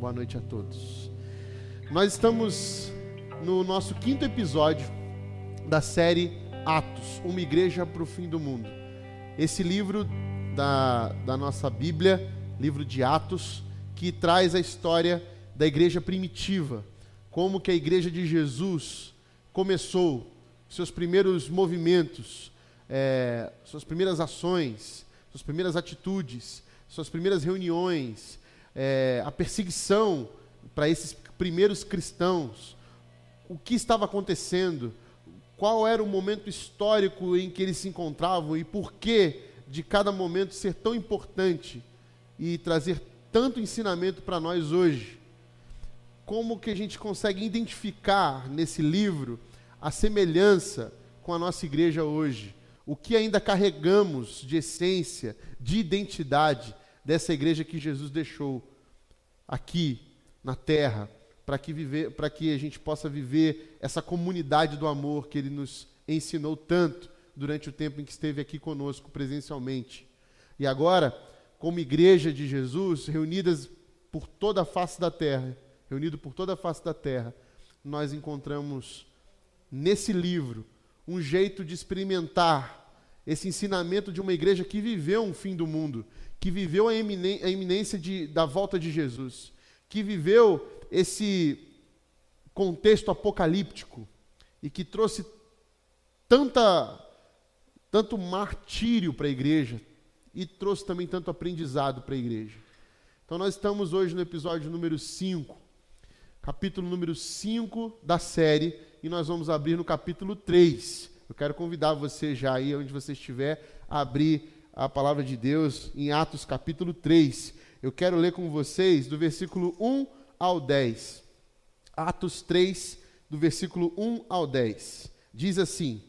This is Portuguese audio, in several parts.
Boa noite a todos. Nós estamos no nosso quinto episódio da série Atos, uma igreja para o fim do mundo. Esse livro da, da nossa Bíblia, livro de Atos, que traz a história da igreja primitiva, como que a igreja de Jesus começou, seus primeiros movimentos, é, suas primeiras ações, suas primeiras atitudes, suas primeiras reuniões, é, a perseguição para esses primeiros cristãos, o que estava acontecendo, qual era o momento histórico em que eles se encontravam e por que de cada momento ser tão importante e trazer tanto ensinamento para nós hoje. Como que a gente consegue identificar nesse livro a semelhança com a nossa igreja hoje? O que ainda carregamos de essência, de identidade dessa igreja que Jesus deixou aqui na terra, para que, viver, que a gente possa viver essa comunidade do amor que Ele nos ensinou tanto durante o tempo em que esteve aqui conosco presencialmente. E agora, como igreja de Jesus, reunidas por toda a face da terra, reunido por toda a face da terra, nós encontramos nesse livro um jeito de experimentar esse ensinamento de uma igreja que viveu um fim do mundo, que viveu a, iminência de, da volta de Jesus, que viveu esse contexto apocalíptico e que trouxe tanta, tanto martírio para a igreja e trouxe também tanto aprendizado para a igreja. Então, nós estamos hoje no episódio número 5, capítulo número 5 da série, e nós vamos abrir no capítulo 3. Eu quero convidar você já aí, onde você estiver, a abrir a palavra de Deus em Atos capítulo 3. Eu quero ler com vocês do versículo 1 ao 10. Atos 3, do versículo 1 ao 10. Diz assim: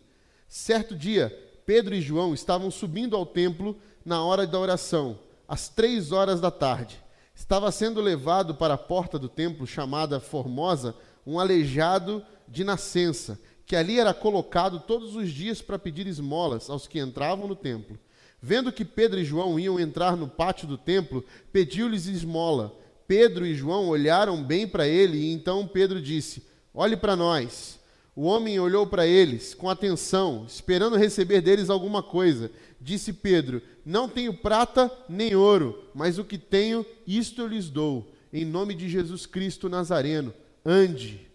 Certo dia, Pedro e João estavam subindo ao templo na hora da oração, às três horas da tarde. Estava sendo levado para a porta do templo, chamada Formosa, um aleijado de nascença, que ali era colocado todos os dias para pedir esmolas aos que entravam no templo. Vendo que Pedro e João iam entrar no pátio do templo, pediu-lhes esmola. Pedro e João olharam bem para ele e então Pedro disse: Olhe para nós. O homem olhou para eles com atenção, esperando receber deles alguma coisa. Disse Pedro: Não tenho prata nem ouro, mas o que tenho, isto eu lhes dou. Em nome de Jesus Cristo Nazareno, ande.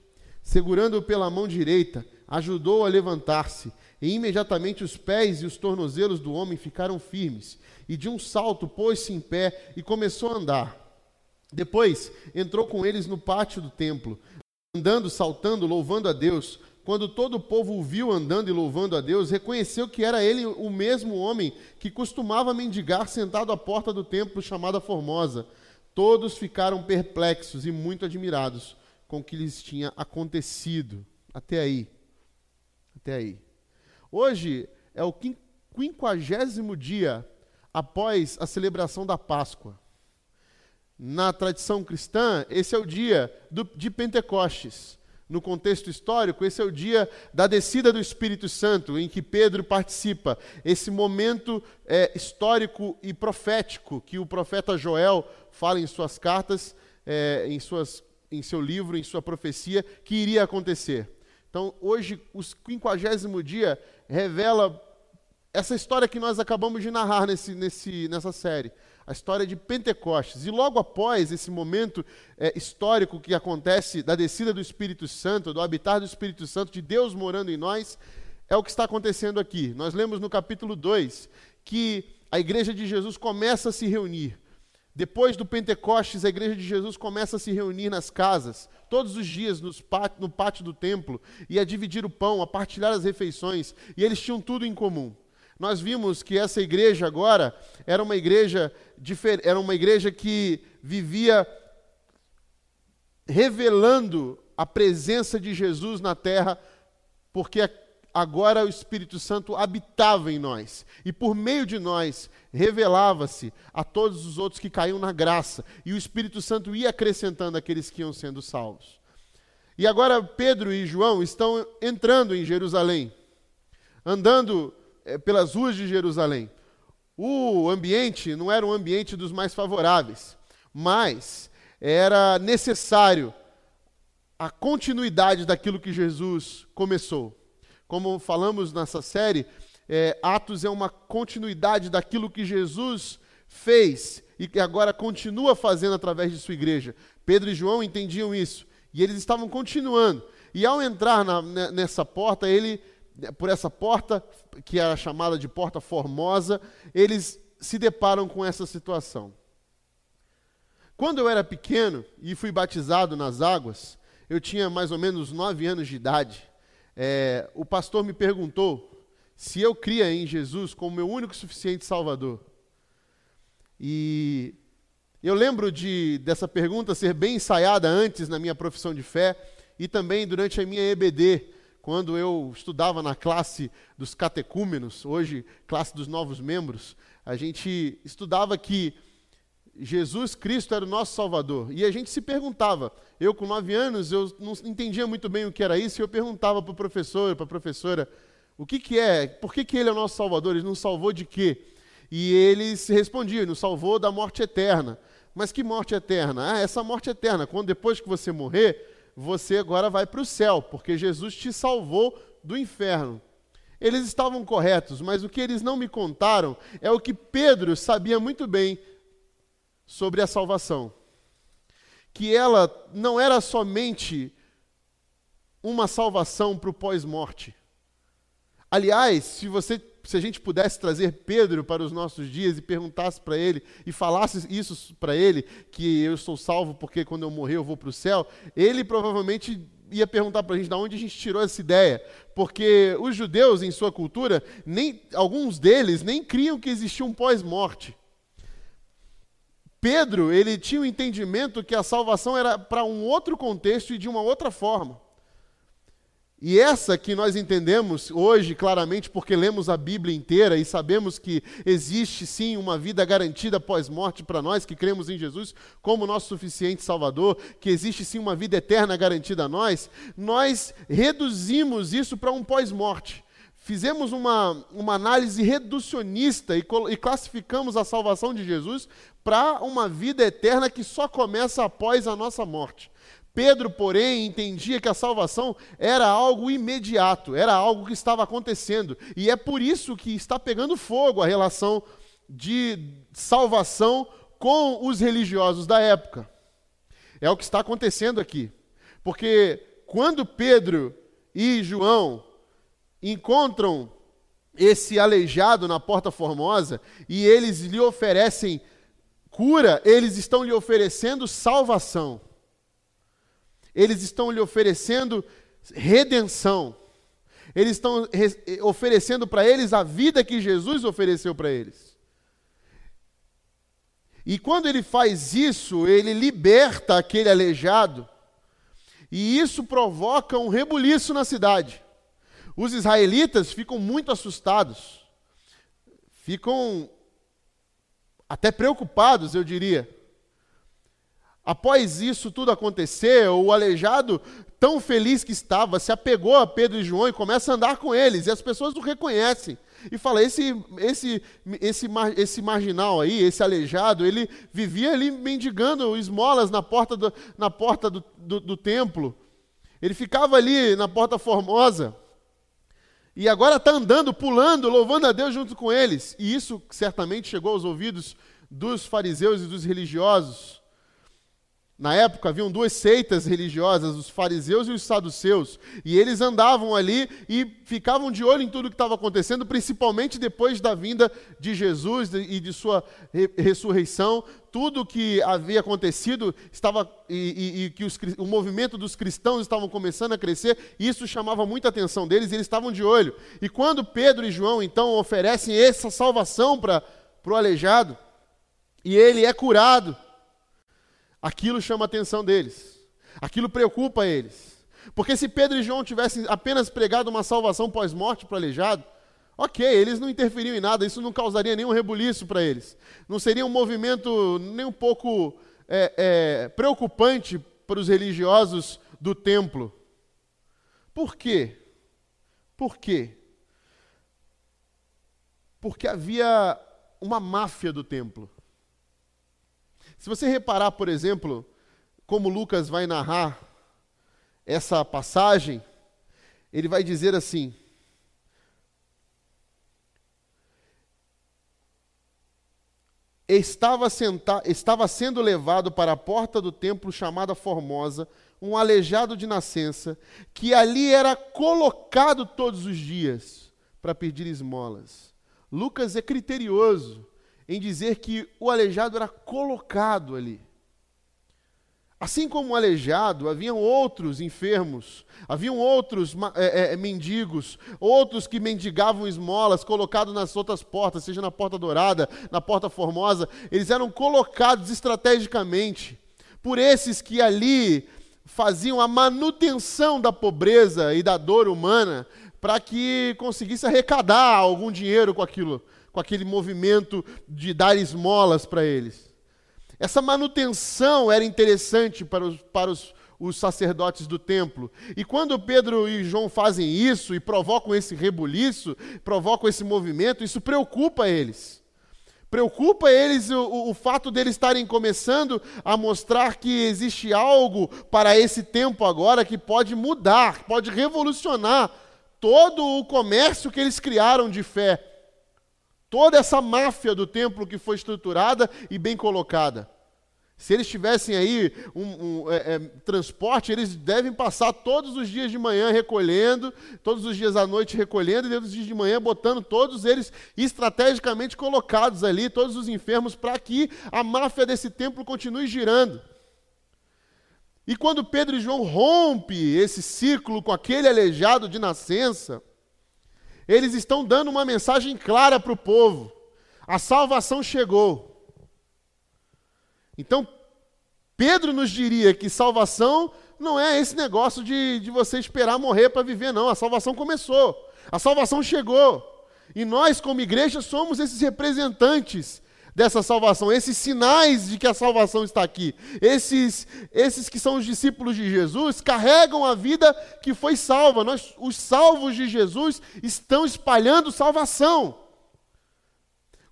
Segurando-o pela mão direita, ajudou-o a levantar-se. E imediatamente os pés e os tornozelos do homem ficaram firmes, e de um salto pôs-se em pé e começou a andar. Depois entrou com eles no pátio do templo, andando, saltando, louvando a Deus. Quando todo o povo o viu andando e louvando a Deus, reconheceu que era ele o mesmo homem que costumava mendigar sentado à porta do templo chamada Formosa. Todos ficaram perplexos e muito admirados com o que lhes tinha acontecido. Até aí. Até aí. Hoje é o quinquagésimo dia após a celebração da Páscoa. Na tradição cristã, esse é o dia do, de Pentecostes. No contexto histórico, esse é o dia da descida do Espírito Santo, em que Pedro participa. Esse momento é, histórico e profético que o profeta Joel fala em suas cartas, é, em, suas, em seu livro, em sua profecia, que iria acontecer. Então, hoje, o quinquagésimo dia revela essa história que nós acabamos de narrar nesse, nesse, nessa série, a história de Pentecostes. E logo após esse momento é, histórico que acontece da descida do Espírito Santo, do habitar do Espírito Santo, de Deus morando em nós, é o que está acontecendo aqui. Nós lemos no capítulo 2 que a igreja de Jesus começa a se reunir. Depois do Pentecostes, a igreja de Jesus começa a se reunir nas casas, todos os dias no pátio do templo, e a dividir o pão, a partilhar as refeições, e eles tinham tudo em comum. Nós vimos que essa igreja agora era uma igreja era uma igreja que vivia revelando a presença de Jesus na terra, porque agora o Espírito Santo habitava em nós. E por meio de nós, revelava-se a todos os outros que caíam na graça. E o Espírito Santo ia acrescentando aqueles que iam sendo salvos. E agora Pedro e João estão entrando em Jerusalém, andando é, pelas ruas de Jerusalém. O ambiente não era um ambiente dos mais favoráveis, mas era necessário a continuidade daquilo que Jesus começou. Como falamos nessa série, é, Atos é uma continuidade daquilo que Jesus fez e que agora continua fazendo através de sua igreja. Pedro e João entendiam isso e eles estavam continuando. E ao entrar na, nessa porta, ele, por essa porta, que era chamada de Porta Formosa, eles se deparam com essa situação. Quando eu era pequeno e fui batizado nas águas, eu tinha mais ou menos nove anos de idade. É, o pastor me perguntou se eu cria em Jesus como meu único e suficiente Salvador. E eu lembro de dessa pergunta ser bem ensaiada antes na minha profissão de fé e também durante a minha EBD, quando eu estudava na classe dos catecúmenos, hoje classe dos novos membros, a gente estudava que Jesus Cristo era o nosso Salvador. E a gente se perguntava, eu com nove anos, eu não entendia muito bem o que era isso, e eu perguntava para o professor, para a professora, o que, que é, por que, que ele é o nosso Salvador? Ele nos salvou de quê? E eles respondiam, nos salvou da morte eterna. Mas que morte eterna? Ah, essa morte eterna, quando depois que você morrer, você agora vai para o céu, porque Jesus te salvou do inferno. Eles estavam corretos, mas o que eles não me contaram é o que Pedro sabia muito bem sobre a salvação. Que ela não era somente uma salvação para o pós-morte. Aliás, se você se a gente pudesse trazer Pedro para os nossos dias e perguntasse para ele e falasse isso para ele, que eu sou salvo porque quando eu morrer eu vou para o céu, ele provavelmente ia perguntar para a gente de onde a gente tirou essa ideia, porque os judeus em sua cultura, nem alguns deles nem criam que existia um pós-morte. Pedro, ele tinha o um entendimento que a salvação era para um outro contexto e de uma outra forma. E essa que nós entendemos hoje claramente porque lemos a Bíblia inteira e sabemos que existe sim uma vida garantida pós-morte para nós que cremos em Jesus como nosso suficiente Salvador, que existe sim uma vida eterna garantida a nós, nós reduzimos isso para um pós-morte. Fizemos uma, uma análise reducionista e, e classificamos a salvação de Jesus para uma vida eterna que só começa após a nossa morte. Pedro, porém, entendia que a salvação era algo imediato, era algo que estava acontecendo. E é por isso que está pegando fogo a relação de salvação com os religiosos da época. É o que está acontecendo aqui. Porque quando Pedro e João encontram esse aleijado na Porta Formosa e eles lhe oferecem cura, eles estão lhe oferecendo salvação eles estão lhe oferecendo redenção. Eles estão oferecendo para eles a vida que Jesus ofereceu para eles. E quando ele faz isso, ele liberta aquele aleijado, e isso provoca um rebuliço na cidade. Os israelitas ficam muito assustados, ficam até preocupados, eu diria. Após isso tudo acontecer, o aleijado, tão feliz que estava, se apegou a Pedro e João e começa a andar com eles. E as pessoas o reconhecem. E fala: esse, esse, esse, esse marginal aí, esse aleijado, ele vivia ali mendigando esmolas na porta do, na porta do, do, do templo. Ele ficava ali na porta formosa. E agora está andando, pulando, louvando a Deus junto com eles. E isso certamente chegou aos ouvidos dos fariseus e dos religiosos. Na época haviam duas seitas religiosas, os fariseus e os saduceus, e eles andavam ali e ficavam de olho em tudo que estava acontecendo, principalmente depois da vinda de Jesus e de sua re ressurreição. Tudo que havia acontecido estava e, e, e que os, o movimento dos cristãos estavam começando a crescer, e isso chamava muita atenção deles, e eles estavam de olho. E quando Pedro e João então oferecem essa salvação para o aleijado, e ele é curado, aquilo chama a atenção deles, aquilo preocupa eles. Porque se Pedro e João tivessem apenas pregado uma salvação pós-morte para o aleijado, ok, eles não interferiam em nada, isso não causaria nenhum rebuliço para eles. Não seria um movimento nem um pouco é, é, preocupante para os religiosos do templo. Por quê? Por quê? Porque havia uma máfia do templo. Se você reparar, por exemplo, como Lucas vai narrar essa passagem, ele vai dizer assim: estava, senta, estava sendo levado para a porta do templo chamada Formosa, um aleijado de nascença, que ali era colocado todos os dias para pedir esmolas. Lucas é criterioso em dizer que o aleijado era colocado ali. Assim como o aleijado, haviam outros enfermos, haviam outros é, é, mendigos, outros que mendigavam esmolas, colocados nas outras portas, seja na porta dourada, na porta formosa, eles eram colocados estrategicamente por esses que ali faziam a manutenção da pobreza e da dor humana para que conseguisse arrecadar algum dinheiro com aquilo, com aquele movimento de dar esmolas para eles. Essa manutenção era interessante para os, para os, os sacerdotes do templo. E quando Pedro e João fazem isso e provocam esse rebuliço, provocam esse movimento, isso preocupa eles. Preocupa eles o, o, fato deles estarem começando a mostrar que existe algo para esse tempo agora que pode mudar, pode revolucionar todo o comércio que eles criaram de fé toda essa máfia do templo que foi estruturada e bem colocada. Se eles tivessem aí um, um é, é, transporte, eles devem passar todos os dias de manhã recolhendo, todos os dias à noite recolhendo, e todos os dias de manhã botando todos eles estrategicamente colocados ali, todos os enfermos, para que a máfia desse templo continue girando. E quando Pedro e João rompe esse ciclo com aquele aleijado de nascença, eles estão dando uma mensagem clara para o povo: a salvação chegou. Então, Pedro nos diria que salvação não é esse negócio de, de você esperar morrer para viver, não. A salvação começou, a salvação chegou. E nós, como igreja, somos esses representantes dessa salvação, esses sinais de que a salvação está aqui. Esses, esses que são os discípulos de Jesus carregam a vida que foi salva. Nós, os salvos de Jesus estão espalhando salvação.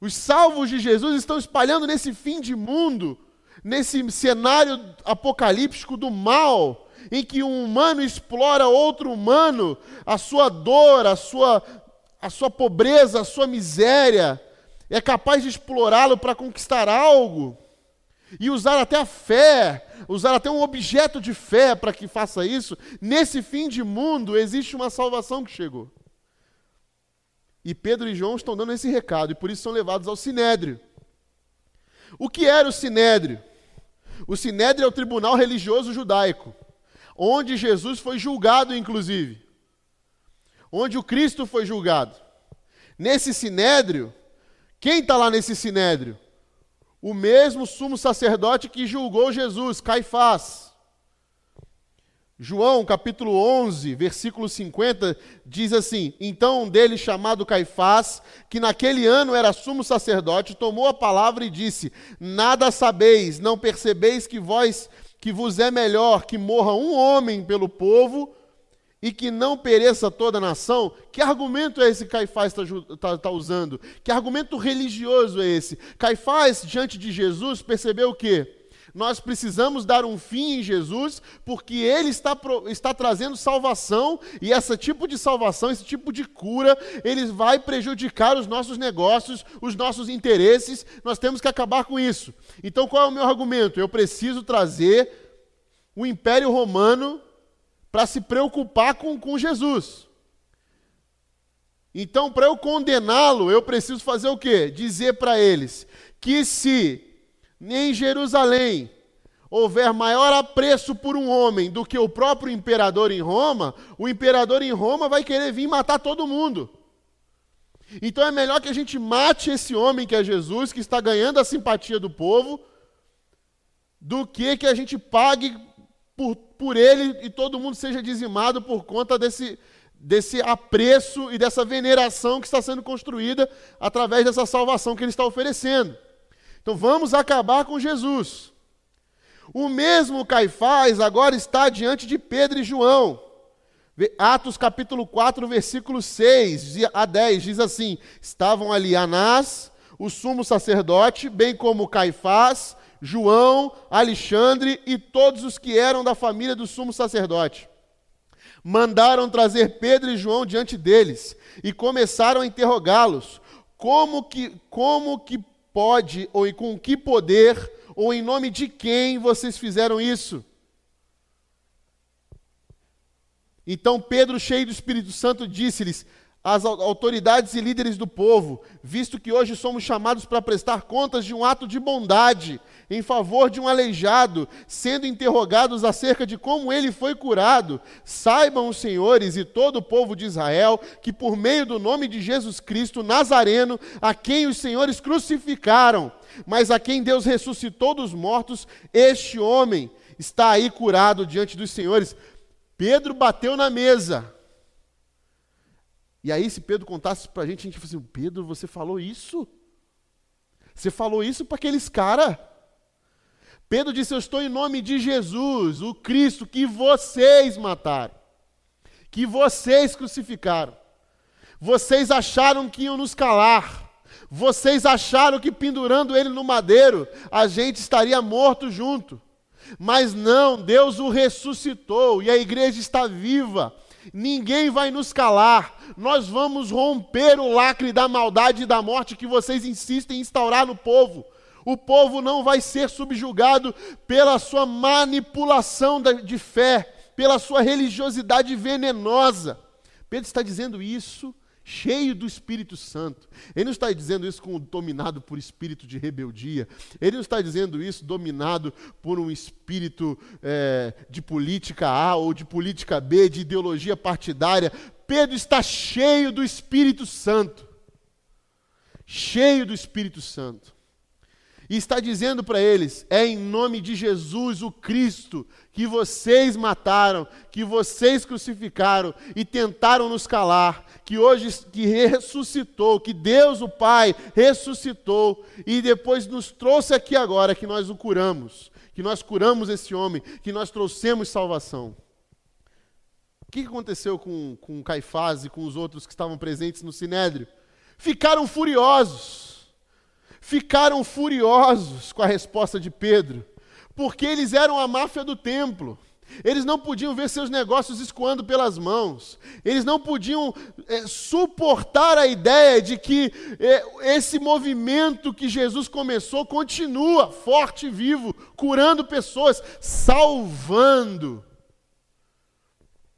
Os salvos de Jesus estão espalhando nesse fim de mundo, nesse cenário apocalíptico do mal, em que um humano explora outro humano, a sua dor, a sua, a sua pobreza, a sua miséria, é capaz de explorá-lo para conquistar algo e usar até a fé, usar até um objeto de fé para que faça isso, nesse fim de mundo existe uma salvação que chegou. E Pedro e João estão dando esse recado e por isso são levados ao sinédrio. O que era o sinédrio? O sinédrio é o tribunal religioso judaico, onde Jesus foi julgado, inclusive, onde o Cristo foi julgado. Nesse sinédrio, quem está lá nesse sinédrio? O mesmo sumo sacerdote que julgou Jesus, Caifás. João capítulo 11, versículo 50, diz assim: Então um deles, chamado Caifás, que naquele ano era sumo sacerdote, tomou a palavra e disse: Nada sabeis, não percebeis que vós, que vos é melhor que morra um homem pelo povo e que não pereça toda a nação, que argumento é esse que Caifás está tá, tá usando? Que argumento religioso é esse? Caifás, diante de Jesus, percebeu o quê? Nós precisamos dar um fim em Jesus, porque Ele está, está trazendo salvação, e esse tipo de salvação, esse tipo de cura, ele vai prejudicar os nossos negócios, os nossos interesses, nós temos que acabar com isso. Então qual é o meu argumento? Eu preciso trazer o Império Romano para se preocupar com, com Jesus. Então, para eu condená-lo, eu preciso fazer o quê? Dizer para eles que se em Jerusalém houver maior apreço por um homem do que o próprio imperador em Roma, o imperador em Roma vai querer vir matar todo mundo. Então é melhor que a gente mate esse homem que é Jesus, que está ganhando a simpatia do povo, do que que a gente pague por, por ele e todo mundo seja dizimado por conta desse, desse apreço e dessa veneração que está sendo construída através dessa salvação que ele está oferecendo. Então vamos acabar com Jesus. O mesmo Caifás agora está diante de Pedro e João. Atos capítulo 4, versículo 6 a 10 diz assim: Estavam ali Anás, o sumo sacerdote, bem como Caifás, João, Alexandre e todos os que eram da família do sumo sacerdote. Mandaram trazer Pedro e João diante deles e começaram a interrogá-los: como que, como que pode, ou com que poder, ou em nome de quem vocês fizeram isso? Então Pedro, cheio do Espírito Santo, disse-lhes: às autoridades e líderes do povo, visto que hoje somos chamados para prestar contas de um ato de bondade em favor de um aleijado, sendo interrogados acerca de como ele foi curado, saibam os senhores e todo o povo de Israel que, por meio do nome de Jesus Cristo Nazareno, a quem os senhores crucificaram, mas a quem Deus ressuscitou dos mortos, este homem está aí curado diante dos senhores. Pedro bateu na mesa. E aí, se Pedro contasse para a gente, a gente falasse assim: Pedro, você falou isso? Você falou isso para aqueles caras? Pedro disse: Eu estou em nome de Jesus, o Cristo que vocês mataram, que vocês crucificaram. Vocês acharam que iam nos calar. Vocês acharam que pendurando ele no madeiro, a gente estaria morto junto. Mas não, Deus o ressuscitou e a igreja está viva ninguém vai nos calar. Nós vamos romper o lacre da maldade e da morte que vocês insistem em instaurar no povo. O povo não vai ser subjugado pela sua manipulação de fé, pela sua religiosidade venenosa. Pedro está dizendo isso cheio do Espírito Santo. Ele não está dizendo isso com, dominado por espírito de rebeldia. Ele não está dizendo isso dominado por um espírito é, de política A ou de política B, de ideologia partidária. Pedro está cheio do Espírito Santo. Cheio do Espírito Santo e está dizendo para eles: é em nome de Jesus, o Cristo, que vocês mataram, que vocês crucificaram e tentaram nos calar, que hoje que ressuscitou, que Deus o Pai ressuscitou e depois nos trouxe aqui agora que nós o curamos, que nós curamos esse homem, que nós trouxemos salvação. O que aconteceu com, com Caifás e com os outros que estavam presentes no Sinédrio? Ficaram furiosos ficaram furiosos com a resposta de Pedro, porque eles eram a máfia do templo. Eles não podiam ver seus negócios escoando pelas mãos. Eles não podiam é, suportar a ideia de que é, esse movimento que Jesus começou continua forte e vivo, curando pessoas, salvando.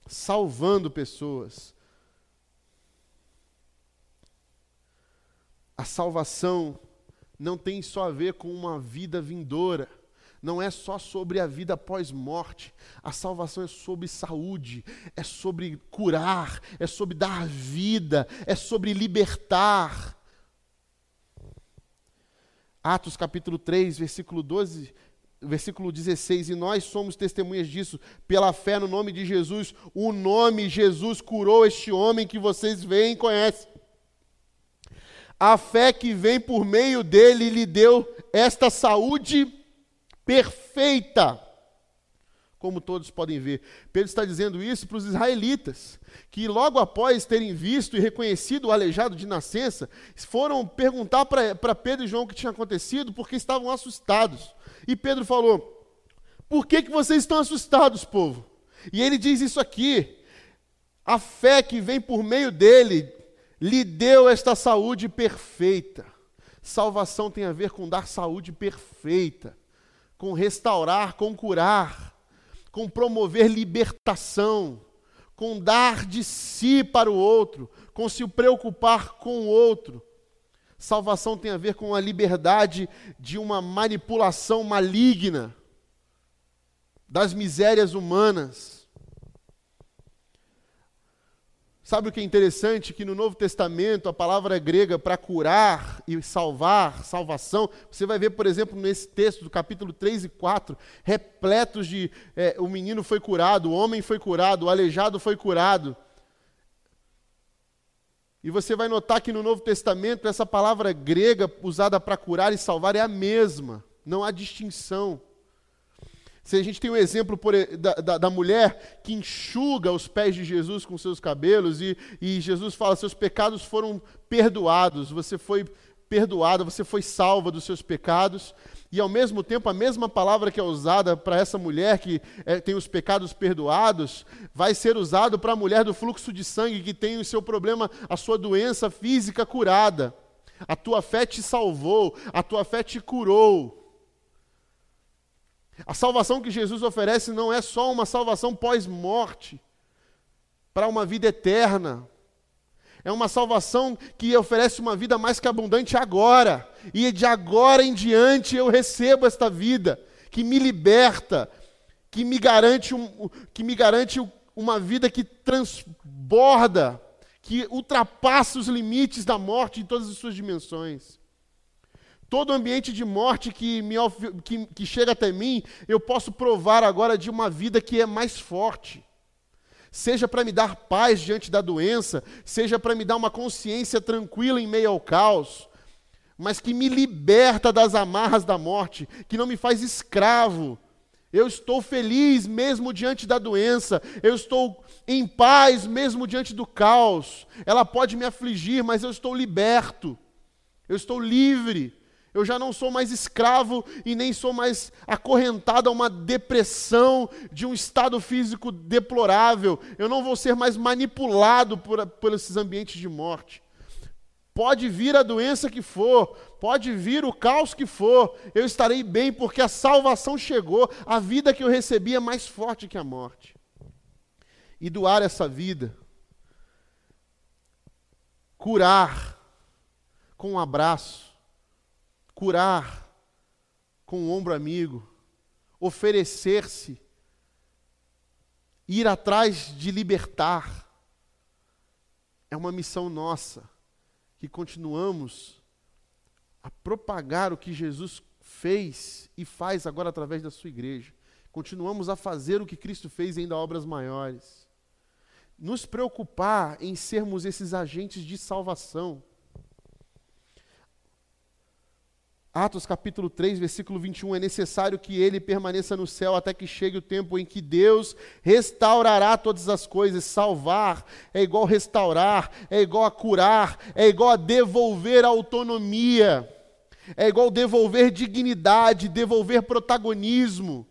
Salvando pessoas. A salvação não tem só a ver com uma vida vindoura, não é só sobre a vida pós-morte. A salvação é sobre saúde, é sobre curar, é sobre dar vida, é sobre libertar. Atos capítulo 3, versículo 12, versículo 16, e nós somos testemunhas disso, pela fé no nome de Jesus. O nome Jesus curou este homem que vocês veem e conhecem. A fé que vem por meio dele lhe deu esta saúde perfeita. Como todos podem ver. Pedro está dizendo isso para os israelitas, que logo após terem visto e reconhecido o aleijado de nascença, foram perguntar para Pedro e João o que tinha acontecido, porque estavam assustados. E Pedro falou: Por que, que vocês estão assustados, povo? E ele diz isso aqui: a fé que vem por meio dele lhe deu esta saúde perfeita. Salvação tem a ver com dar saúde perfeita, com restaurar, com curar, com promover libertação, com dar de si para o outro, com se preocupar com o outro. Salvação tem a ver com a liberdade de uma manipulação maligna das misérias humanas Sabe o que é interessante? Que no Novo Testamento, a palavra grega para curar e salvar, salvação, você vai ver, por exemplo, nesse texto do capítulo 3 e 4, repletos de é, o menino foi curado, o homem foi curado, o aleijado foi curado. E você vai notar que no Novo Testamento, essa palavra grega usada para curar e salvar é a mesma, não há distinção. Se a gente tem um exemplo por, da, da, da, mulher que enxuga os pés de Jesus com seus cabelos e, e Jesus fala: seus pecados foram perdoados, você foi perdoada, você foi salva dos seus pecados, e ao mesmo tempo a mesma palavra que é usada para essa mulher que é, tem os pecados perdoados, vai ser usado para a mulher do fluxo de sangue que tem o seu problema, a sua doença física curada. A tua fé te salvou, a tua fé te curou. A salvação que Jesus oferece não é só uma salvação pós-morte, para uma vida eterna. É uma salvação que oferece uma vida mais que abundante agora. E de agora em diante eu recebo esta vida que me liberta, que me garante, um, que me garante uma vida que transborda, que ultrapassa os limites da morte em todas as suas dimensões. Todo ambiente de morte que, me, que, que chega até mim, eu posso provar agora de uma vida que é mais forte. Seja para me dar paz diante da doença, seja para me dar uma consciência tranquila em meio ao caos, mas que me liberta das amarras da morte, que não me faz escravo. Eu estou feliz mesmo diante da doença, eu estou em paz mesmo diante do caos. Ela pode me afligir, mas eu estou liberto, eu estou livre. Eu já não sou mais escravo e nem sou mais acorrentado a uma depressão de um estado físico deplorável. Eu não vou ser mais manipulado por, por esses ambientes de morte. Pode vir a doença que for, pode vir o caos que for, eu estarei bem porque a salvação chegou, a vida que eu recebi é mais forte que a morte. E doar essa vida, curar com um abraço, curar com o ombro amigo, oferecer-se, ir atrás de libertar. É uma missão nossa, que continuamos a propagar o que Jesus fez e faz agora através da sua igreja. Continuamos a fazer o que Cristo fez e ainda obras maiores. Nos preocupar em sermos esses agentes de salvação. Atos capítulo 3, versículo 21, é necessário que ele permaneça no céu até que chegue o tempo em que Deus restaurará todas as coisas. Salvar é igual restaurar, é igual a curar, é igual a devolver autonomia, é igual devolver dignidade, devolver protagonismo.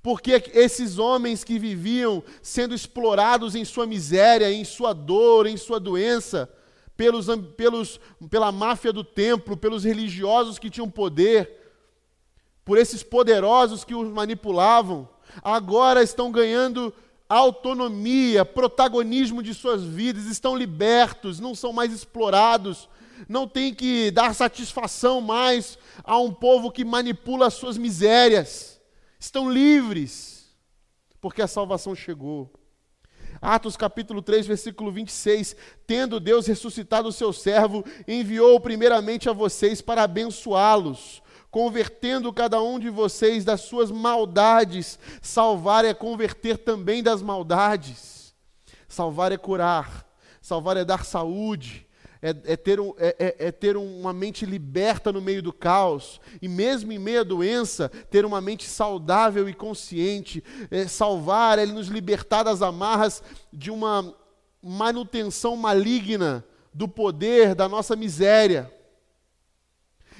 Porque esses homens que viviam sendo explorados em sua miséria, em sua dor, em sua doença, pelos, pelos, pela máfia do templo, pelos religiosos que tinham poder, por esses poderosos que os manipulavam, agora estão ganhando autonomia, protagonismo de suas vidas, estão libertos, não são mais explorados, não tem que dar satisfação mais a um povo que manipula as suas misérias, estão livres, porque a salvação chegou. Atos capítulo 3, versículo 26. Tendo Deus ressuscitado o seu servo, enviou primeiramente a vocês para abençoá-los, convertendo cada um de vocês das suas maldades. Salvar é converter também das maldades. Salvar é curar, salvar é dar saúde, é, é, ter um, é, é, é, ter uma mente liberta no meio do caos, e mesmo em meio à doença, ter uma mente saudável e consciente. É, salvar é nos libertar das amarras de uma manutenção maligna do poder da nossa miséria.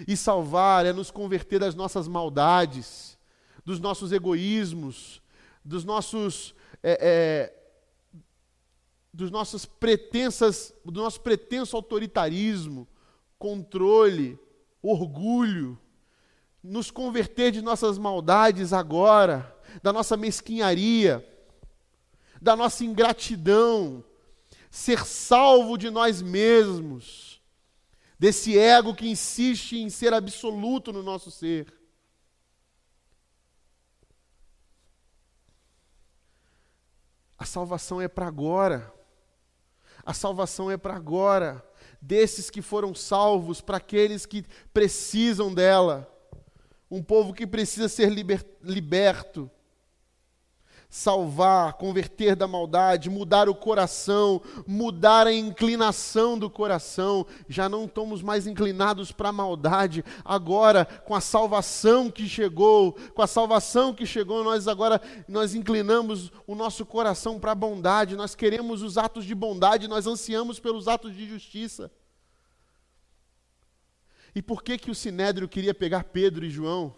E salvar é nos converter das nossas maldades, dos nossos egoísmos, dos nossos é, é, dos nossos pretensas, do nosso pretenso autoritarismo, controle, orgulho, nos converter de nossas maldades agora, da nossa mesquinharia, da nossa ingratidão, ser salvo de nós mesmos, desse ego que insiste em ser absoluto no nosso ser. A salvação é para agora. A salvação é para agora, desses que foram salvos, para aqueles que precisam dela. Um povo que precisa ser liber, liberto salvar, converter da maldade, mudar o coração, mudar a inclinação do coração. Já não estamos mais inclinados para a maldade. Agora, com a salvação que chegou, com a salvação que chegou, nós agora nós inclinamos o nosso coração para a bondade. Nós queremos os atos de bondade, nós ansiamos pelos atos de justiça. E por que, que o Sinédrio queria pegar Pedro e João?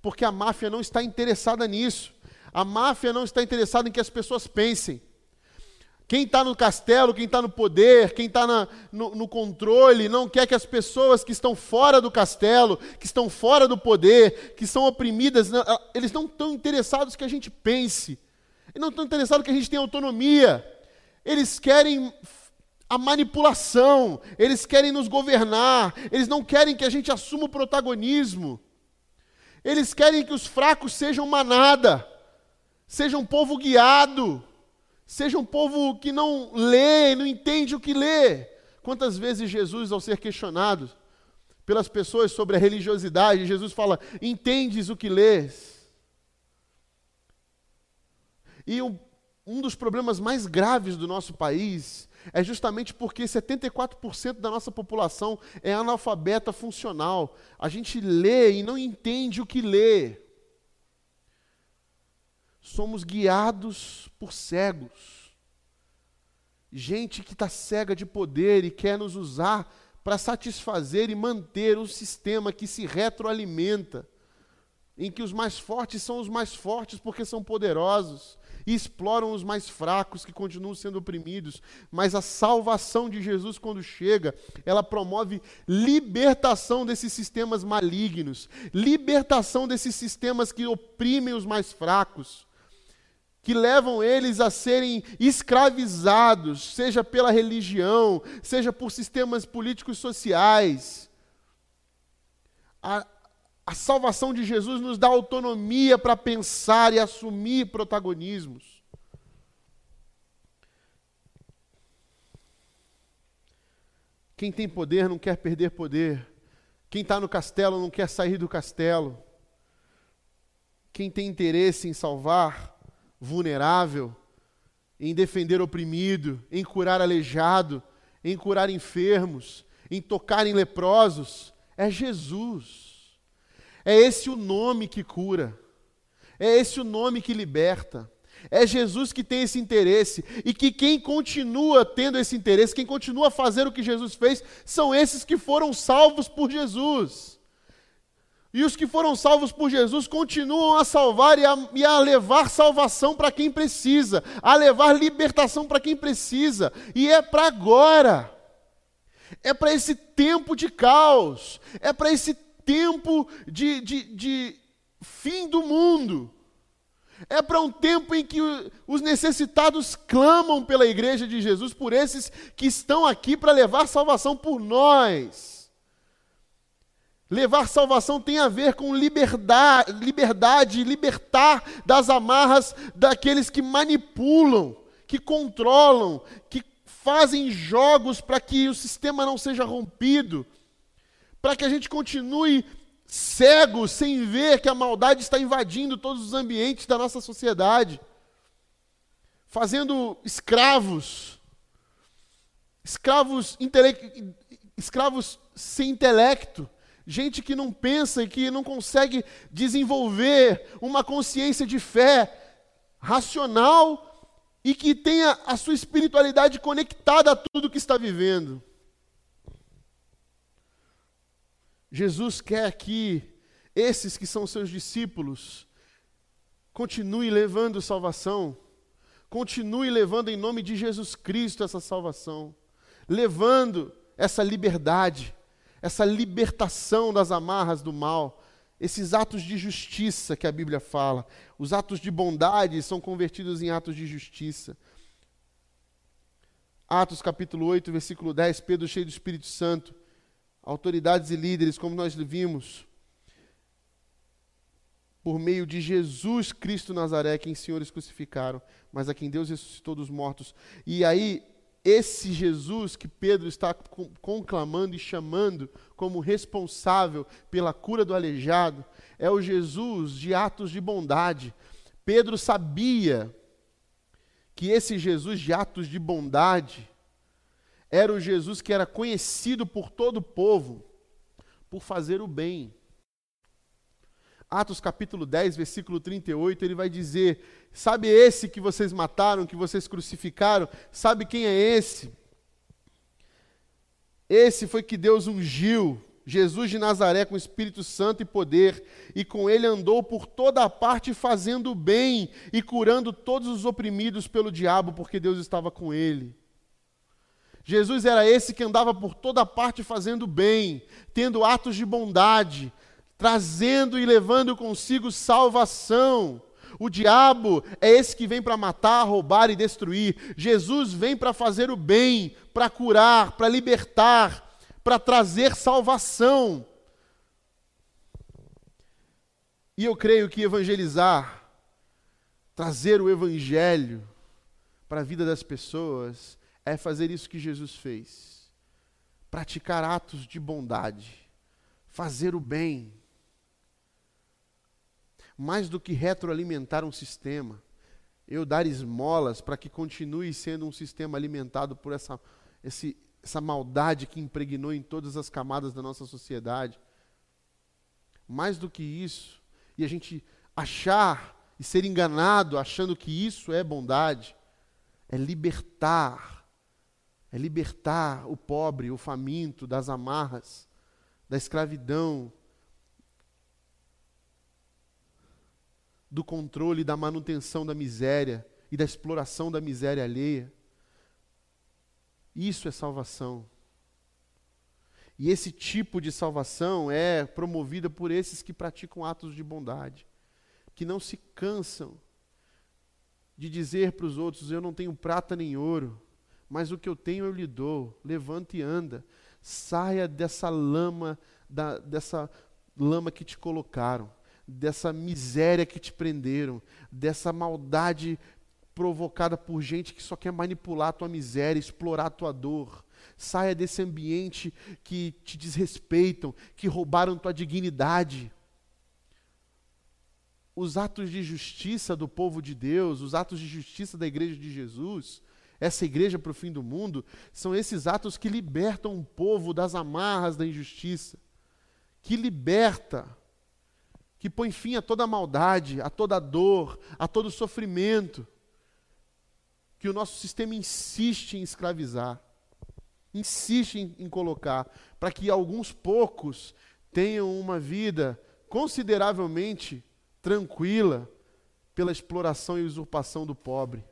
Porque a máfia não está interessada nisso. A máfia não está interessada em que as pessoas pensem. Quem está no castelo, quem está no poder, quem está no, no, controle, não quer que as pessoas que estão fora do castelo, que estão fora do poder, que são oprimidas, não, eles não estão interessados que a gente pense. Eles não estão interessados que a gente tenha autonomia. Eles querem a manipulação, eles querem nos governar, eles não querem que a gente assuma o protagonismo. Eles querem que os fracos sejam manada, sejam um povo guiado, seja um povo que não lê, não entende o que lê. Quantas vezes Jesus, ao ser questionado pelas pessoas sobre a religiosidade, Jesus fala: Entendes o que lês? E um, um dos problemas mais graves do nosso país é justamente porque 74% da nossa população é analfabeta funcional. A gente lê e não entende o que lê. Somos guiados por cegos. Gente que está cega de poder e quer nos usar para satisfazer e manter um sistema que se retroalimenta, em que os mais fortes são os mais fortes porque são poderosos e exploram os mais fracos que continuam sendo oprimidos. Mas a salvação de Jesus, quando chega, ela promove libertação desses sistemas malignos, libertação desses sistemas que oprimem os mais fracos que levam eles a serem escravizados, seja pela religião, seja por sistemas políticos sociais. A, a salvação de Jesus nos dá autonomia para pensar e assumir protagonismos. Quem tem poder não quer perder poder. Quem está no castelo não quer sair do castelo. Quem tem interesse em salvar vulnerável, em defender oprimido, em curar aleijado, em curar enfermos, em tocar em leprosos, é Jesus. É esse o nome que cura. É esse o nome que liberta. É Jesus que tem esse interesse. E que quem continua tendo esse interesse, quem continua a fazer o que Jesus fez, são esses que foram salvos por Jesus. E os que foram salvos por Jesus continuam a salvar e a, e a levar salvação para quem precisa, a levar libertação para quem precisa. E é para agora. É para esse tempo de caos. É para esse tempo de, de, de fim do mundo. É para um tempo em que os necessitados clamam pela igreja de Jesus, por esses que estão aqui para levar salvação por nós. Levar salvação tem a ver com liberdade, liberdade, libertar das amarras daqueles que manipulam, que controlam, que fazem jogos para que o sistema não seja rompido para que a gente continue cego, sem ver que a maldade está invadindo todos os ambientes da nossa sociedade, fazendo escravos, escravos, escravos sem intelecto, gente que não pensa e que não consegue desenvolver uma consciência de fé racional e que tenha a sua espiritualidade conectada a tudo que está vivendo. Jesus quer que esses que são seus discípulos continue levando salvação, continue levando em nome de Jesus Cristo essa salvação, levando essa liberdade, essa libertação das amarras do mal, esses atos de justiça que a Bíblia fala, os atos de bondade são convertidos em atos de justiça. Atos capítulo 8, versículo 10, Pedro cheio do Espírito Santo, autoridades e líderes, como nós vimos, por meio de Jesus Cristo Nazaré, quem senhores crucificaram, mas a quem Deus ressuscitou dos mortos. E aí, esse Jesus que Pedro está conclamando e chamando como responsável pela cura do aleijado, é o Jesus de atos de bondade. Pedro sabia que esse Jesus de atos de bondade era o Jesus que era conhecido por todo o povo por fazer o bem. Atos capítulo 10, versículo 38, ele vai dizer: Sabe esse que vocês mataram, que vocês crucificaram? Sabe quem é esse? Esse foi que Deus ungiu, Jesus de Nazaré com Espírito Santo e poder, e com ele andou por toda a parte fazendo bem e curando todos os oprimidos pelo diabo, porque Deus estava com ele. Jesus era esse que andava por toda parte fazendo bem, tendo atos de bondade, trazendo e levando consigo salvação. O diabo é esse que vem para matar, roubar e destruir. Jesus vem para fazer o bem, para curar, para libertar, para trazer salvação. E eu creio que evangelizar, trazer o evangelho para a vida das pessoas, é fazer isso que Jesus fez. Praticar atos de bondade, fazer o bem. Mais do que retroalimentar um sistema, eu dar esmolas para que continue sendo um sistema alimentado por essa, esse, essa maldade que impregnou em todas as camadas da nossa sociedade. Mais do que isso, e a gente achar e ser enganado achando que isso é bondade, é libertar, é libertar o pobre, o faminto das amarras, da escravidão, do controle, da manutenção da miséria e da exploração da miséria alheia. Isso é salvação. E esse tipo de salvação é promovida por esses que praticam atos de bondade, que não se cansam de dizer para os outros: Eu não tenho prata nem ouro, mas o que eu tenho eu lhe dou. Levanta e anda. Saia dessa lama, da, dessa lama que te colocaram, dessa miséria que te prenderam, dessa maldade provocada por gente que só quer manipular a tua miséria, explorar a tua dor. Saia desse ambiente que te desrespeitam, que roubaram tua dignidade. Os atos de justiça do povo de Deus, os atos de justiça da igreja de Jesus, essa igreja para o fim do mundo, são esses atos que libertam o povo das amarras da injustiça, que liberta, que põe fim a toda maldade, a toda dor, a todo sofrimento que o nosso sistema insiste em escravizar, insiste em, em colocar, para que alguns poucos tenham uma vida consideravelmente tranquila pela exploração e usurpação do pobre.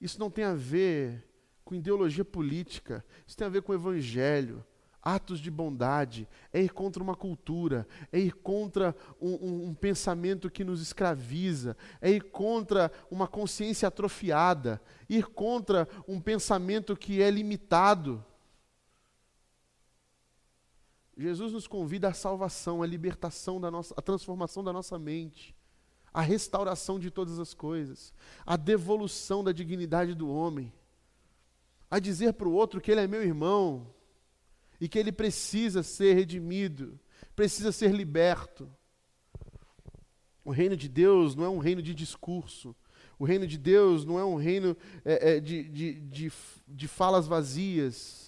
Isso não tem a ver com ideologia política, isso tem a ver com o evangelho, atos de bondade, é ir contra uma cultura, é ir contra um, um, um, pensamento que nos escraviza, é ir contra uma consciência atrofiada, ir contra um pensamento que é limitado. Jesus nos convida à salvação, à libertação da nossa, à transformação da nossa mente, à restauração de todas as coisas, à devolução da dignidade do homem, a dizer para o outro que ele é meu irmão, e que ele precisa ser redimido, precisa ser liberto. O reino de Deus não é um reino de discurso. O reino de Deus não é um reino é, é, de, de, de, de falas vazias.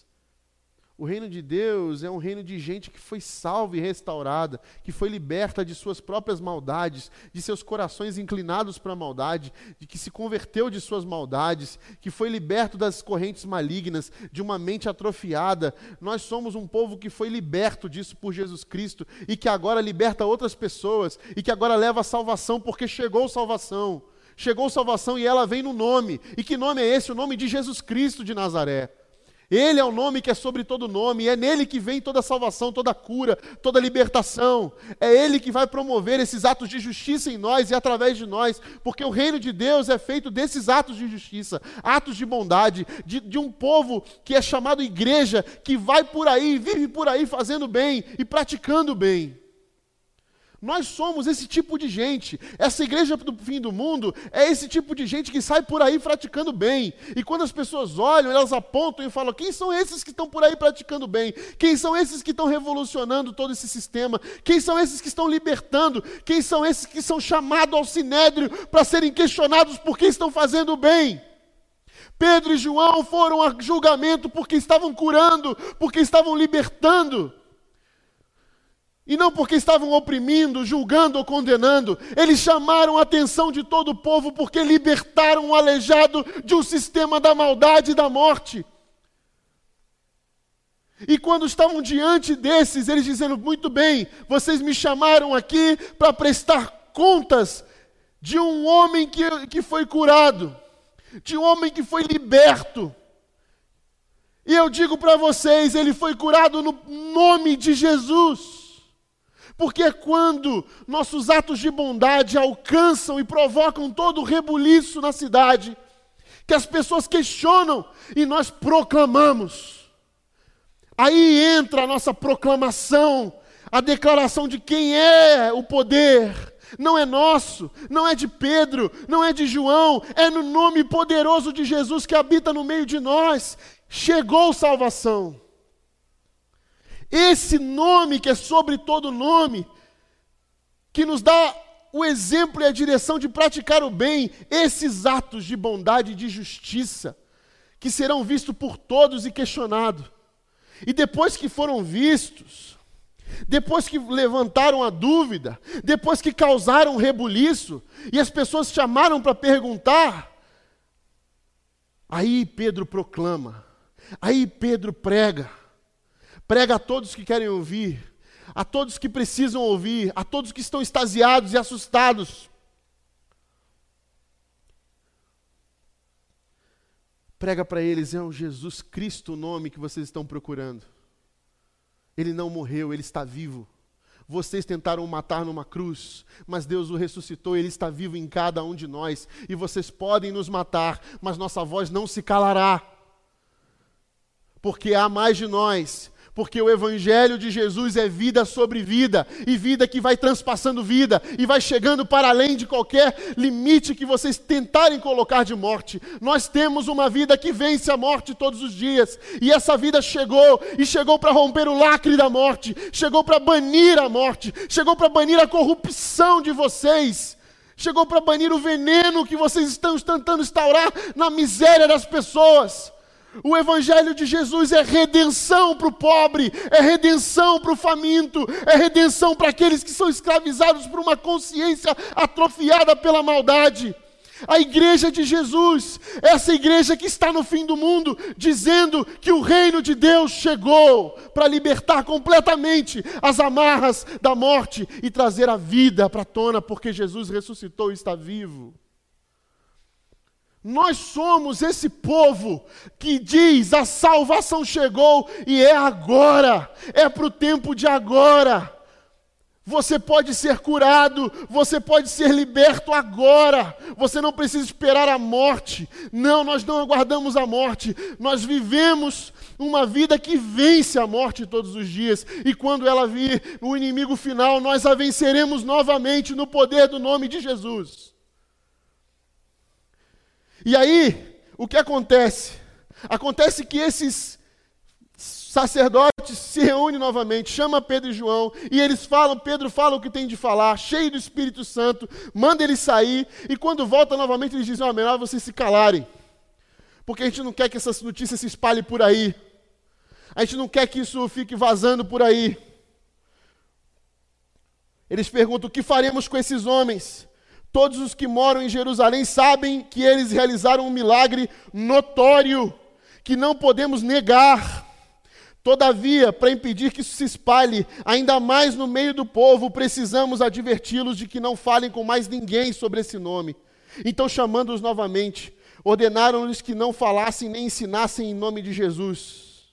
O reino de Deus é um reino de gente que foi salva e restaurada, que foi liberta de suas próprias maldades, de seus corações inclinados para a maldade, de que se converteu de suas maldades, que foi liberto das correntes malignas, de uma mente atrofiada. Nós somos um povo que foi liberto disso por Jesus Cristo e que agora liberta outras pessoas e que agora leva a salvação porque chegou salvação. Chegou salvação e ela vem no nome. E que nome é esse? O nome de Jesus Cristo de Nazaré. Ele é o nome que é sobre todo nome, é nele que vem toda salvação, toda cura, toda libertação. É ele que vai promover esses atos de justiça em nós e através de nós, porque o reino de Deus é feito desses atos de justiça, atos de bondade, de, de um povo que é chamado igreja, que vai por aí, vive por aí fazendo bem e praticando bem. Nós somos esse tipo de gente. Essa igreja do fim do mundo é esse tipo de gente que sai por aí praticando bem. E quando as pessoas olham, elas apontam e falam: quem são esses que estão por aí praticando bem? Quem são esses que estão revolucionando todo esse sistema? Quem são esses que estão libertando? Quem são esses que são chamados ao sinédrio para serem questionados por que estão fazendo bem? Pedro e João foram a julgamento porque estavam curando, porque estavam libertando. E não porque estavam oprimindo, julgando ou condenando. Eles chamaram a atenção de todo o povo porque libertaram o aleijado de um sistema da maldade e da morte. E quando estavam diante desses, eles dizendo: Muito bem, vocês me chamaram aqui para prestar contas de um homem que, que foi curado, de um homem que foi liberto. E eu digo para vocês: ele foi curado no nome de Jesus. Porque é quando nossos atos de bondade alcançam e provocam todo o rebuliço na cidade, que as pessoas questionam e nós proclamamos. Aí entra a nossa proclamação, a declaração de quem é o poder. Não é nosso, não é de Pedro, não é de João, é no nome poderoso de Jesus que habita no meio de nós. Chegou salvação. Esse nome que é sobre todo nome, que nos dá o exemplo e a direção de praticar o bem, esses atos de bondade e de justiça, que serão vistos por todos e questionados. E depois que foram vistos, depois que levantaram a dúvida, depois que causaram rebuliço, e as pessoas chamaram para perguntar, aí Pedro proclama, aí Pedro prega, Prega a todos que querem ouvir, a todos que precisam ouvir, a todos que estão extasiados e assustados. Prega para eles, é o Jesus Cristo o nome que vocês estão procurando. Ele não morreu, ele está vivo. Vocês tentaram o matar numa cruz, mas Deus o ressuscitou, Ele está vivo em cada um de nós. E vocês podem nos matar, mas nossa voz não se calará. Porque há mais de nós porque o Evangelho de Jesus é vida sobre vida, e vida que vai transpassando vida, e vai chegando para além de qualquer limite que vocês tentarem colocar de morte. Nós temos uma vida que vence a morte todos os dias, e essa vida chegou, e chegou para romper o lacre da morte, chegou para banir a morte, chegou para banir a corrupção de vocês. Chegou para banir o veneno que vocês estão tentando instaurar na miséria das pessoas. O Evangelho de Jesus é redenção para o pobre, é redenção para o faminto, é redenção para aqueles que são escravizados por uma consciência atrofiada pela maldade. A igreja de Jesus, essa igreja que está no fim do mundo, dizendo que o reino de Deus chegou para libertar completamente as amarras da morte e trazer a vida para a tona, porque Jesus ressuscitou e está vivo. Nós somos esse povo que diz: a salvação chegou e é agora, é para o tempo de agora. Você pode ser curado, você pode ser liberto agora. Você não precisa esperar a morte. Não, nós não aguardamos a morte. Nós vivemos uma vida que vence a morte todos os dias. E quando ela vir, o inimigo final, nós a venceremos novamente no poder do nome de Jesus. E aí, o que acontece? Acontece que esses sacerdotes se reúnem novamente, chama Pedro e João, e eles falam, Pedro fala o que tem de falar, cheio do Espírito Santo, manda eles sair, e quando volta novamente eles dizem, oh, melhor vocês se calarem, porque a gente não quer que essas notícias se espalhem por aí, a gente não quer que isso fique vazando por aí. Eles perguntam, o que faremos com esses homens? Todos os que moram em Jerusalém sabem que eles realizaram um milagre notório, que não podemos negar. Todavia, para impedir que isso se espalhe ainda mais no meio do povo, precisamos adverti-los de que não falem com mais ninguém sobre esse nome. Então, chamando-os novamente, ordenaram-lhes que não falassem nem ensinassem em nome de Jesus.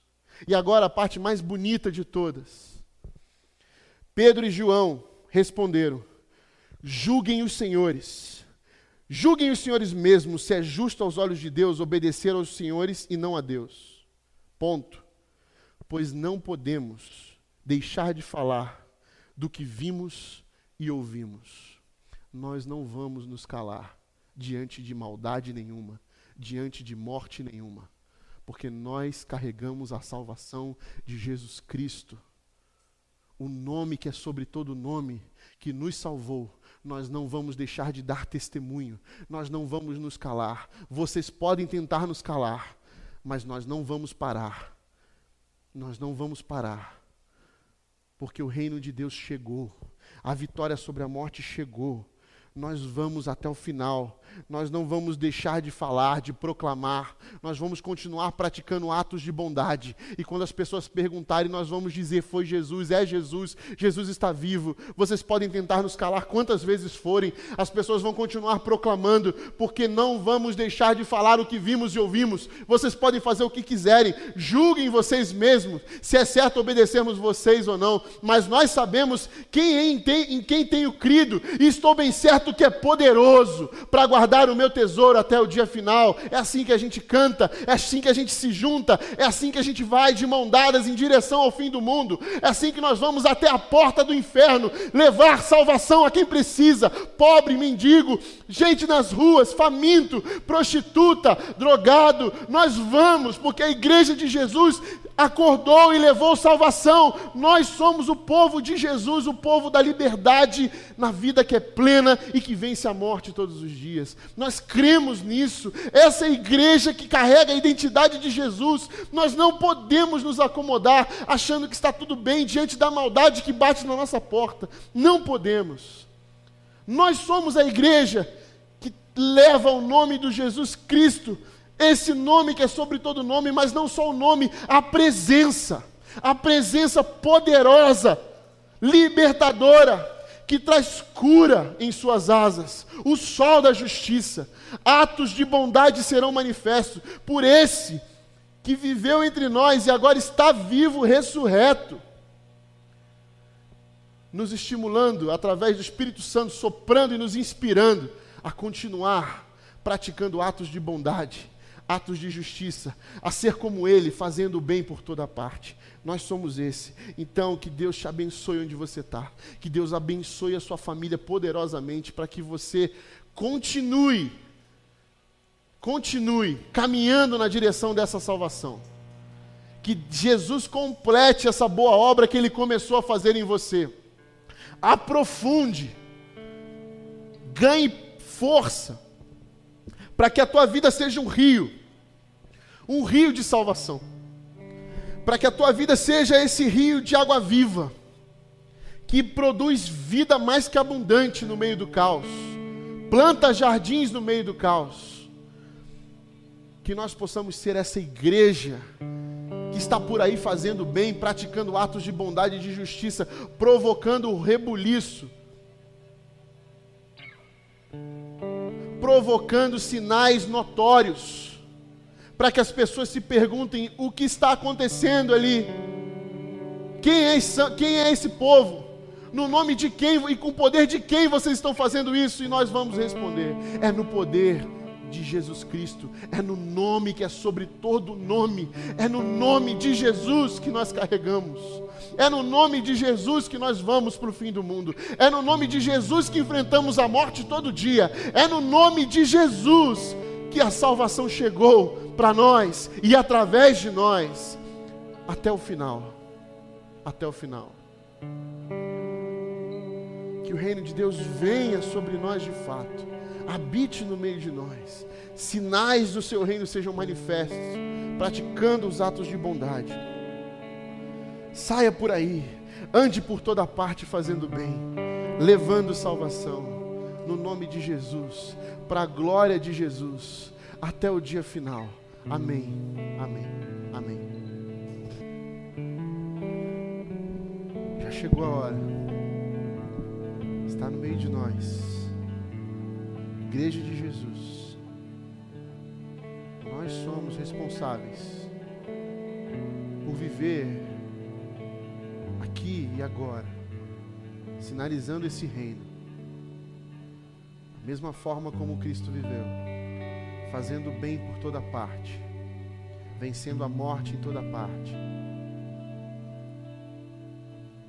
E agora a parte mais bonita de todas. Pedro e João responderam: Julguem os senhores. Julguem os senhores mesmos se é justo aos olhos de Deus obedecer aos senhores e não a Deus. Ponto. Pois não podemos deixar de falar do que vimos e ouvimos. Nós não vamos nos calar diante de maldade nenhuma, diante de morte nenhuma, porque nós carregamos a salvação de Jesus Cristo, o nome que é sobre todo nome, que nos salvou nós não vamos deixar de dar testemunho, nós não vamos nos calar. Vocês podem tentar nos calar, mas nós não vamos parar. Nós não vamos parar, porque o reino de Deus chegou, a vitória sobre a morte chegou. Nós vamos até o final, nós não vamos deixar de falar, de proclamar, nós vamos continuar praticando atos de bondade. E quando as pessoas perguntarem, nós vamos dizer: Foi Jesus, é Jesus, Jesus está vivo. Vocês podem tentar nos calar quantas vezes forem, as pessoas vão continuar proclamando, porque não vamos deixar de falar o que vimos e ouvimos. Vocês podem fazer o que quiserem, julguem vocês mesmos se é certo obedecermos vocês ou não, mas nós sabemos quem em, em quem tenho crido, e estou bem certo que é poderoso para guardar o meu tesouro até o dia final. É assim que a gente canta, é assim que a gente se junta, é assim que a gente vai de mão dadas em direção ao fim do mundo, é assim que nós vamos até a porta do inferno levar salvação a quem precisa, pobre, mendigo, gente nas ruas, faminto, prostituta, drogado. Nós vamos, porque a igreja de Jesus acordou e levou salvação. Nós somos o povo de Jesus, o povo da liberdade na vida que é plena e que vence a morte todos os dias. Nós cremos nisso. Essa é a igreja que carrega a identidade de Jesus. Nós não podemos nos acomodar achando que está tudo bem diante da maldade que bate na nossa porta. Não podemos. Nós somos a igreja que leva o nome do Jesus Cristo esse nome que é sobre todo nome, mas não só o nome, a presença, a presença poderosa, libertadora, que traz cura em suas asas, o sol da justiça, atos de bondade serão manifestos por esse que viveu entre nós e agora está vivo, ressurreto, nos estimulando através do Espírito Santo, soprando e nos inspirando a continuar praticando atos de bondade atos de justiça, a ser como Ele, fazendo o bem por toda parte. Nós somos esse. Então, que Deus te abençoe onde você está. Que Deus abençoe a sua família poderosamente para que você continue, continue caminhando na direção dessa salvação. Que Jesus complete essa boa obra que Ele começou a fazer em você. Aprofunde, ganhe força, para que a tua vida seja um rio um rio de salvação. Para que a tua vida seja esse rio de água viva, que produz vida mais que abundante no meio do caos, planta jardins no meio do caos. Que nós possamos ser essa igreja que está por aí fazendo bem, praticando atos de bondade e de justiça, provocando o rebuliço, provocando sinais notórios para que as pessoas se perguntem o que está acontecendo ali. Quem é, esse, quem é esse povo? No nome de quem e com o poder de quem vocês estão fazendo isso? E nós vamos responder: é no poder de Jesus Cristo, é no nome que é sobre todo nome, é no nome de Jesus que nós carregamos, é no nome de Jesus que nós vamos para o fim do mundo, é no nome de Jesus que enfrentamos a morte todo dia, é no nome de Jesus que a salvação chegou para nós e através de nós até o final. Até o final. Que o reino de Deus venha sobre nós de fato, habite no meio de nós, sinais do seu reino sejam manifestos, praticando os atos de bondade. Saia por aí, ande por toda parte fazendo bem, levando salvação, no nome de Jesus, para a glória de Jesus, até o dia final. Amém. Amém. Amém. Já chegou a hora. Está no meio de nós. Igreja de Jesus. Nós somos responsáveis por viver aqui e agora, sinalizando esse reino. Mesma forma como Cristo viveu fazendo bem por toda parte, vencendo a morte em toda parte,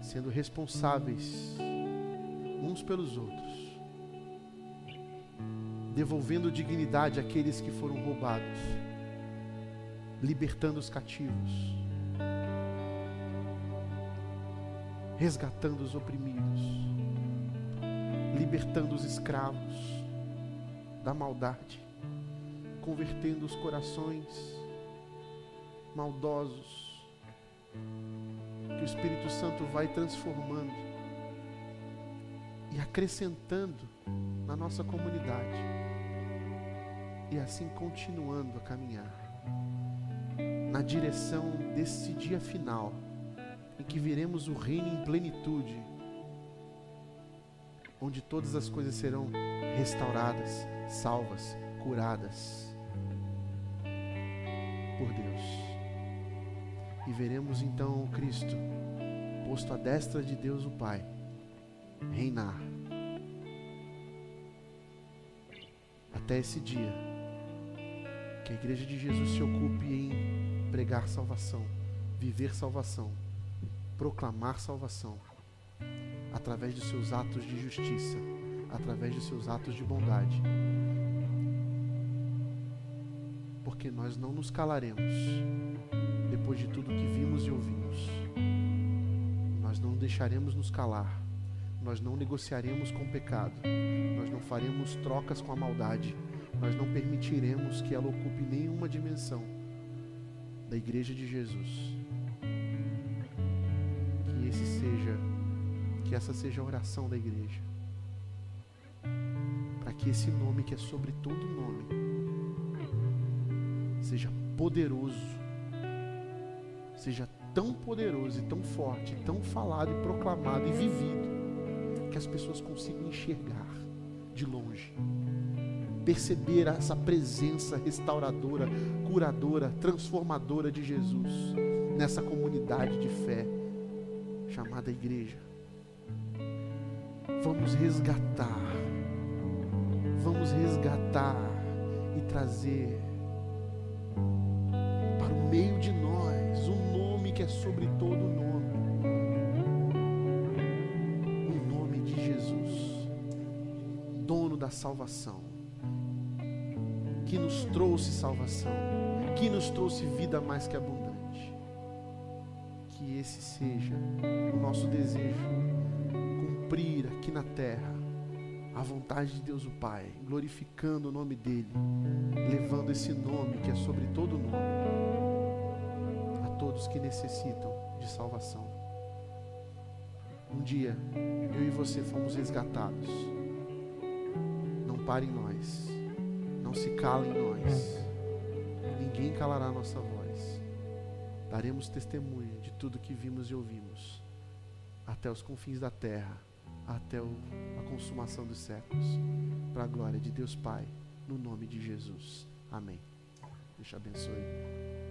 sendo responsáveis uns pelos outros, devolvendo dignidade àqueles que foram roubados, libertando os cativos, resgatando os oprimidos, libertando os escravos da maldade convertendo os corações maldosos, que o Espírito Santo vai transformando e acrescentando na nossa comunidade. e assim continuando a caminhar na direção desse dia final, em que veremos o reino em plenitude, onde todas as coisas serão restauradas, salvas, curadas por Deus. E veremos então Cristo posto à destra de Deus o Pai, reinar. Até esse dia, que a igreja de Jesus se ocupe em pregar salvação, viver salvação, proclamar salvação, através de seus atos de justiça, através de seus atos de bondade. Porque nós não nos calaremos depois de tudo que vimos e ouvimos. Nós não deixaremos nos calar. Nós não negociaremos com o pecado. Nós não faremos trocas com a maldade. Nós não permitiremos que ela ocupe nenhuma dimensão da igreja de Jesus. Que essa seja a oração da igreja. Para que esse nome que é sobre todo nome seja poderoso, seja tão poderoso e tão forte, tão falado e proclamado e vivido, que as pessoas consigam enxergar de longe, perceber essa presença restauradora, curadora, transformadora de Jesus nessa comunidade de fé chamada igreja. Vamos resgatar, vamos resgatar e trazer para o meio de nós um nome que é sobre todo nome. O nome de Jesus, dono da salvação, que nos trouxe salvação, que nos trouxe vida mais que abundante. Que esse seja o nosso desejo, cumprir aqui na terra a vontade de Deus o Pai, glorificando o nome dEle, levando esse nome que é sobre todo nome a todos que necessitam de salvação. Um dia, eu e você fomos resgatados. Não pare em nós, não se cala em nós, ninguém calará a nossa voz. Daremos testemunho de tudo que vimos e ouvimos, até os confins da terra até a consumação dos séculos. Para a glória de Deus Pai, no nome de Jesus. Amém. Deus te abençoe.